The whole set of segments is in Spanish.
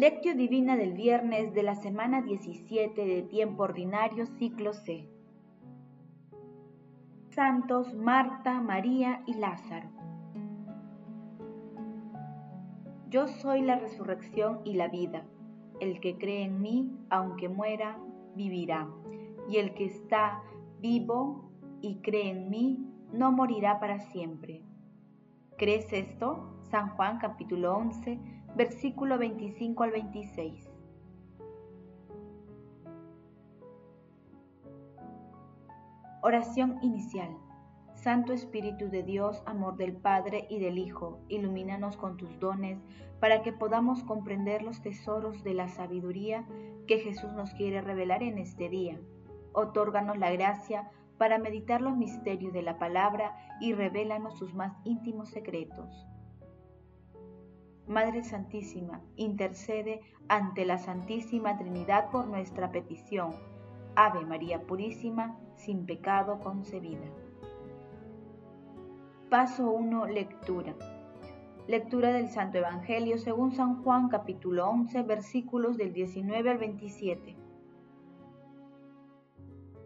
Lectio Divina del viernes de la semana 17 de tiempo ordinario ciclo C. Santos Marta, María y Lázaro. Yo soy la resurrección y la vida. El que cree en mí, aunque muera, vivirá. Y el que está vivo y cree en mí, no morirá para siempre. ¿Crees esto? San Juan capítulo 11, versículo 25 al 26. Oración inicial. Santo Espíritu de Dios, amor del Padre y del Hijo, ilumínanos con tus dones para que podamos comprender los tesoros de la sabiduría que Jesús nos quiere revelar en este día. Otórganos la gracia para meditar los misterios de la palabra y revélanos sus más íntimos secretos. Madre Santísima, intercede ante la Santísima Trinidad por nuestra petición. Ave María Purísima, sin pecado concebida. Paso 1. Lectura. Lectura del Santo Evangelio según San Juan capítulo 11 versículos del 19 al 27.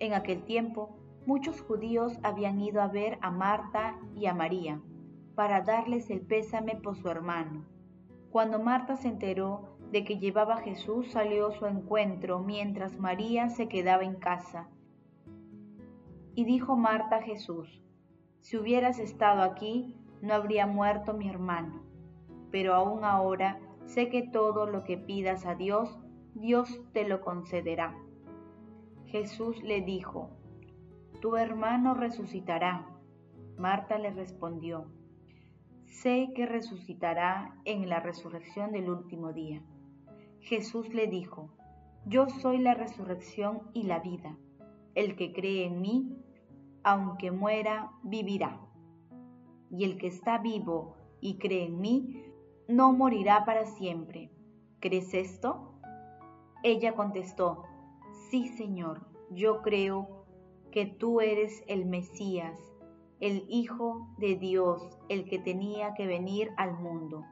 En aquel tiempo, muchos judíos habían ido a ver a Marta y a María para darles el pésame por su hermano. Cuando Marta se enteró de que llevaba a Jesús, salió a su encuentro mientras María se quedaba en casa. Y dijo Marta a Jesús, si hubieras estado aquí, no habría muerto mi hermano. Pero aún ahora sé que todo lo que pidas a Dios, Dios te lo concederá. Jesús le dijo, Tu hermano resucitará. Marta le respondió, sé que resucitará en la resurrección del último día. Jesús le dijo, yo soy la resurrección y la vida. El que cree en mí, aunque muera, vivirá. Y el que está vivo y cree en mí, no morirá para siempre. ¿Crees esto? Ella contestó, sí Señor, yo creo que tú eres el Mesías el Hijo de Dios, el que tenía que venir al mundo.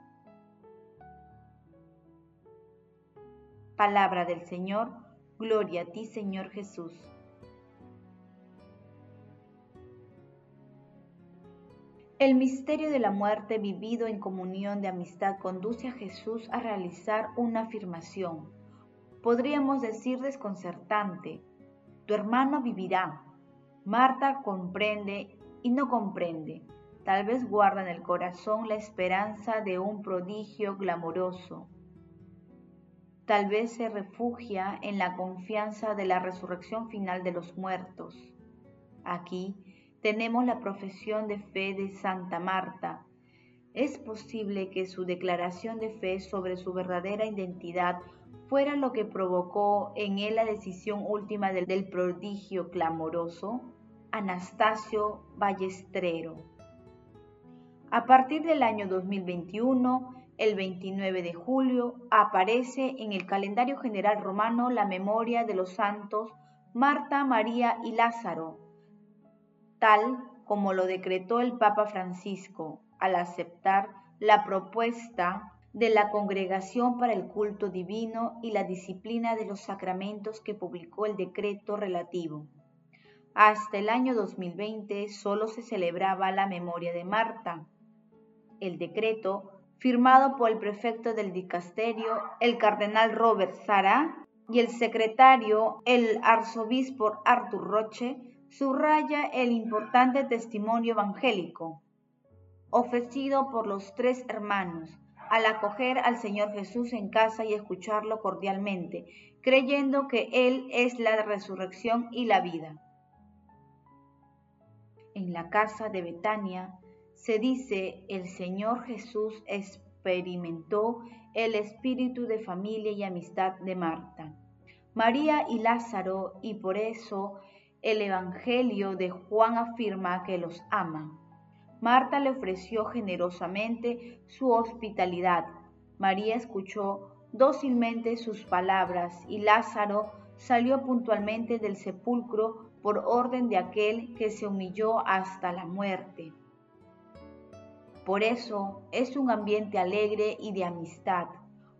Palabra del Señor, gloria a ti Señor Jesús. El misterio de la muerte vivido en comunión de amistad conduce a Jesús a realizar una afirmación, podríamos decir desconcertante, tu hermano vivirá. Marta comprende y no comprende. Tal vez guarda en el corazón la esperanza de un prodigio glamoroso. Tal vez se refugia en la confianza de la resurrección final de los muertos. Aquí tenemos la profesión de fe de Santa Marta. Es posible que su declaración de fe sobre su verdadera identidad fuera lo que provocó en él la decisión última del, prodigio clamoroso. Anastasio Ballestrero. A partir del año 2021, el 29 de julio, aparece en el calendario general romano la memoria de los santos Marta, María y Lázaro, tal como lo decretó el Papa Francisco al aceptar la propuesta de la Congregación para el Culto Divino y la Disciplina de los Sacramentos que publicó el decreto relativo. Hasta el año 2020 solo se celebraba la memoria de Marta. El decreto, firmado por el prefecto del dicasterio, el cardenal Robert Sara, y el secretario, el arzobispo Arthur Roche, subraya el importante testimonio evangélico ofrecido por los tres hermanos al acoger al Señor Jesús en casa y escucharlo cordialmente, creyendo que Él es la resurrección y la vida en la casa de Betania, se dice el Señor Jesús experimentó el espíritu de familia y amistad de Marta, María y Lázaro, y por eso el Evangelio de Juan afirma que los ama. Marta le ofreció generosamente su hospitalidad. María escuchó dócilmente sus palabras y Lázaro salió puntualmente del sepulcro por orden de aquel que se humilló hasta la muerte. Por eso es un ambiente alegre y de amistad,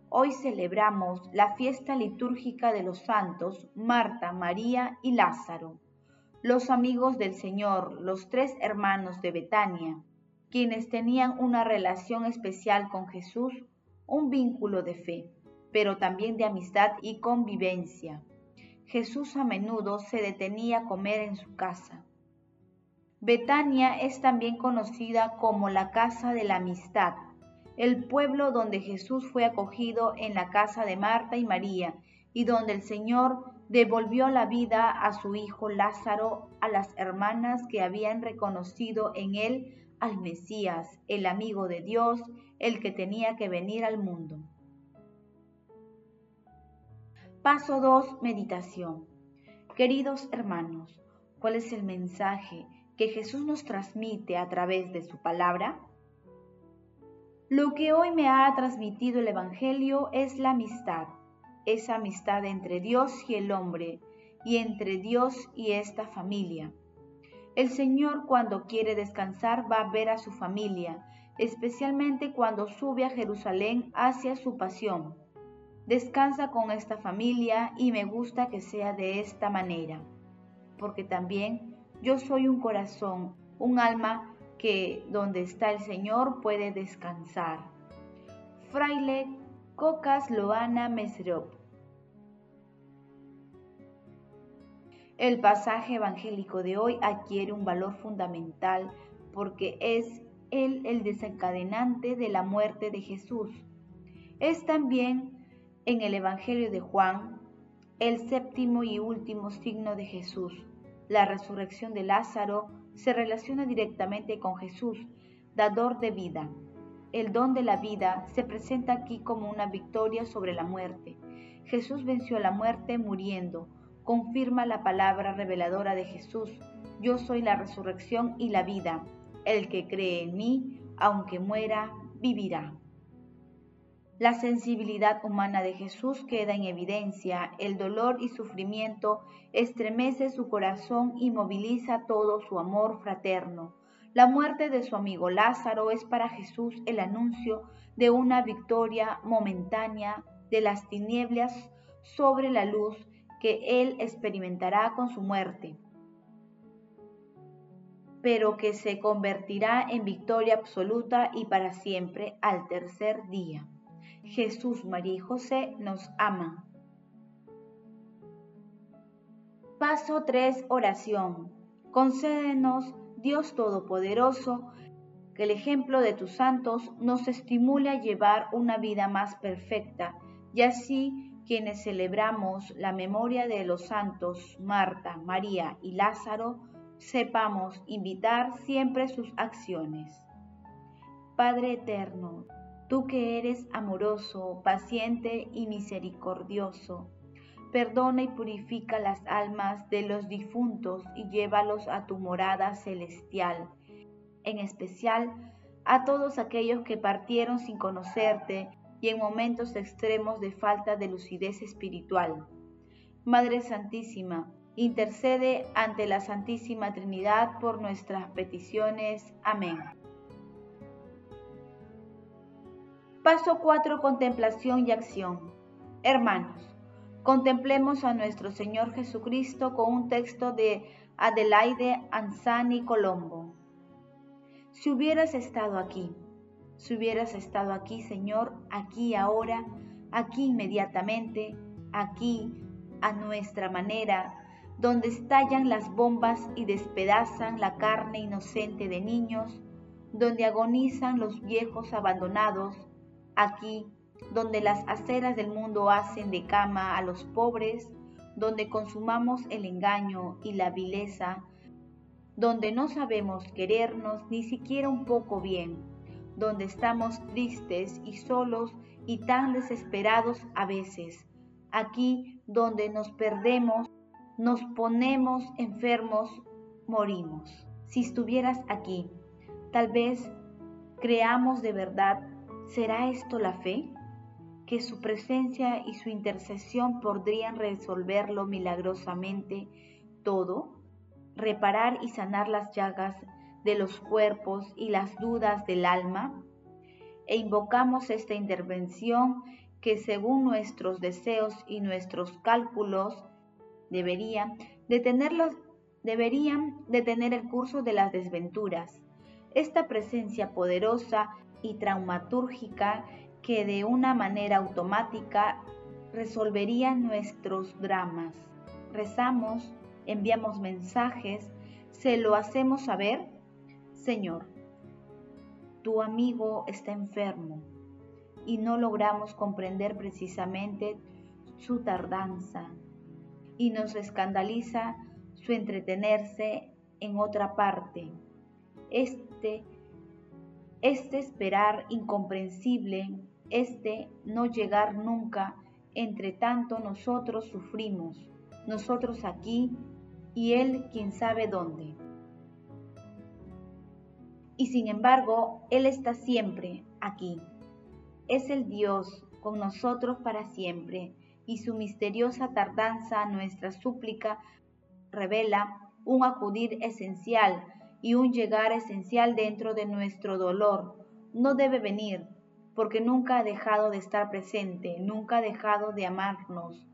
Hoy celebramos la fiesta litúrgica de los santos Marta, María y Lázaro, los amigos del Señor, los tres hermanos de Betania, quienes tenían una relación especial con Jesús, un vínculo de fe, pero también de amistad y convivencia. Jesús a menudo se detenía a comer en su casa. Betania es también conocida como la casa de la amistad, el pueblo donde Jesús fue acogido en la casa de Marta y María y donde el Señor devolvió la vida a su hijo Lázaro, a las hermanas que habían reconocido en él al Mesías, el amigo de Dios, el que tenía que venir al mundo. Paso 2. Meditación. Queridos hermanos, ¿cuál es el mensaje que Jesús nos transmite a través de su palabra? Lo que hoy me ha transmitido el Evangelio es la amistad, esa amistad entre Dios y el hombre, y entre Dios y esta familia. El Señor cuando quiere descansar va a ver a su familia, especialmente cuando sube a Jerusalén hacia su pasión. Descansa con esta familia y me gusta que sea de esta manera, porque también yo soy un corazón, un alma que donde está el Señor puede descansar. Fraile Cocas Loana Mesrop. El pasaje evangélico de hoy adquiere un valor fundamental porque es él el desencadenante de la muerte de Jesús. Es también en el Evangelio de Juan el séptimo y último signo de Jesús la resurrección de Lázaro se relaciona directamente con Jesús, dador de vida. El don de la vida se presenta aquí como una victoria sobre la muerte. Jesús venció la muerte muriendo. Confirma la palabra reveladora de Jesús. Yo soy la resurrección y la vida. El que cree en mí, aunque muera, vivirá. La sensibilidad humana de Jesús queda en evidencia, el dolor y sufrimiento estremece su corazón y moviliza todo su amor fraterno. La muerte de su amigo Lázaro es para Jesús el anuncio de una victoria momentánea de las tinieblas sobre la luz que él experimentará con su muerte, pero que se convertirá en victoria absoluta y para siempre al tercer día. Jesús, María y José nos aman. Paso 3. Oración. Concédenos, Dios Todopoderoso, que el ejemplo de tus santos nos estimule a llevar una vida más perfecta y así quienes celebramos la memoria de los santos Marta, María y Lázaro, sepamos invitar siempre sus acciones. Padre eterno, tú que eres amoroso, paciente y misericordioso. Perdona y purifica las almas de los difuntos y llévalos a tu morada celestial, en especial a todos aquellos que partieron sin conocerte y en momentos extremos de falta de lucidez espiritual. Madre Santísima, intercede ante la Santísima Trinidad por nuestras peticiones. Amén. Paso 4. Contemplación y acción. Hermanos, contemplemos a nuestro Señor Jesucristo con un texto de Adelaide Anzani Colombo. Si hubieras estado aquí, si hubieras estado aquí, Señor, aquí ahora, aquí inmediatamente, aquí, a nuestra manera, donde estallan las bombas y despedazan la carne inocente de niños, donde agonizan los viejos abandonados, Aquí, donde las aceras del mundo hacen de cama a los pobres, donde consumamos el engaño y la vileza, donde no sabemos querernos ni siquiera un poco bien, donde estamos tristes y solos y tan desesperados a veces, aquí donde nos perdemos, nos ponemos enfermos, morimos. Si estuvieras aquí, tal vez creamos de verdad ¿Será esto la fe? Que su presencia y su intercesión podrían resolverlo milagrosamente todo, reparar y sanar las llagas de los cuerpos y las dudas del alma. E invocamos esta intervención que según nuestros deseos y nuestros cálculos deberían detenerlos, deberían detener el curso de las desventuras. Esta presencia poderosa y traumatúrgica que de una manera automática resolvería nuestros dramas. Rezamos, enviamos mensajes, se lo hacemos saber. Señor, tu amigo está enfermo y no logramos comprender precisamente su tardanza y nos escandaliza su entretenerse en otra parte. Este, este esperar incomprensible, este no llegar nunca, entre tanto nosotros sufrimos, nosotros aquí y él quién sabe dónde. Y sin embargo, Él está siempre aquí. Es el Dios con nosotros para siempre, y su misteriosa tardanza nuestra súplica revela un acudir esencial y un llegar esencial dentro de nuestro dolor. No debe venir, porque nunca ha dejado de estar presente, nunca ha dejado de amarnos.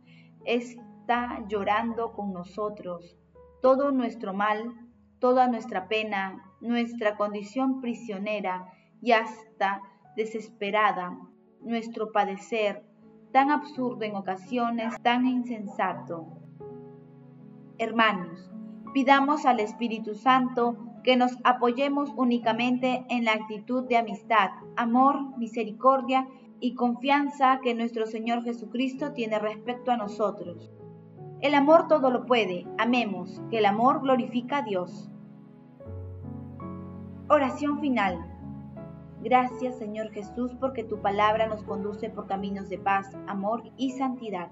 Está llorando con nosotros. Todo nuestro mal, toda nuestra pena, nuestra condición prisionera y hasta desesperada, nuestro padecer, tan absurdo en ocasiones, tan insensato. Hermanos, pidamos al Espíritu Santo que nos apoyemos únicamente en la actitud de amistad, amor, misericordia y confianza que nuestro Señor Jesucristo tiene respecto a nosotros. El amor todo lo puede, amemos, que el amor glorifica a Dios. Oración final. Gracias Señor Jesús porque tu palabra nos conduce por caminos de paz, amor y santidad.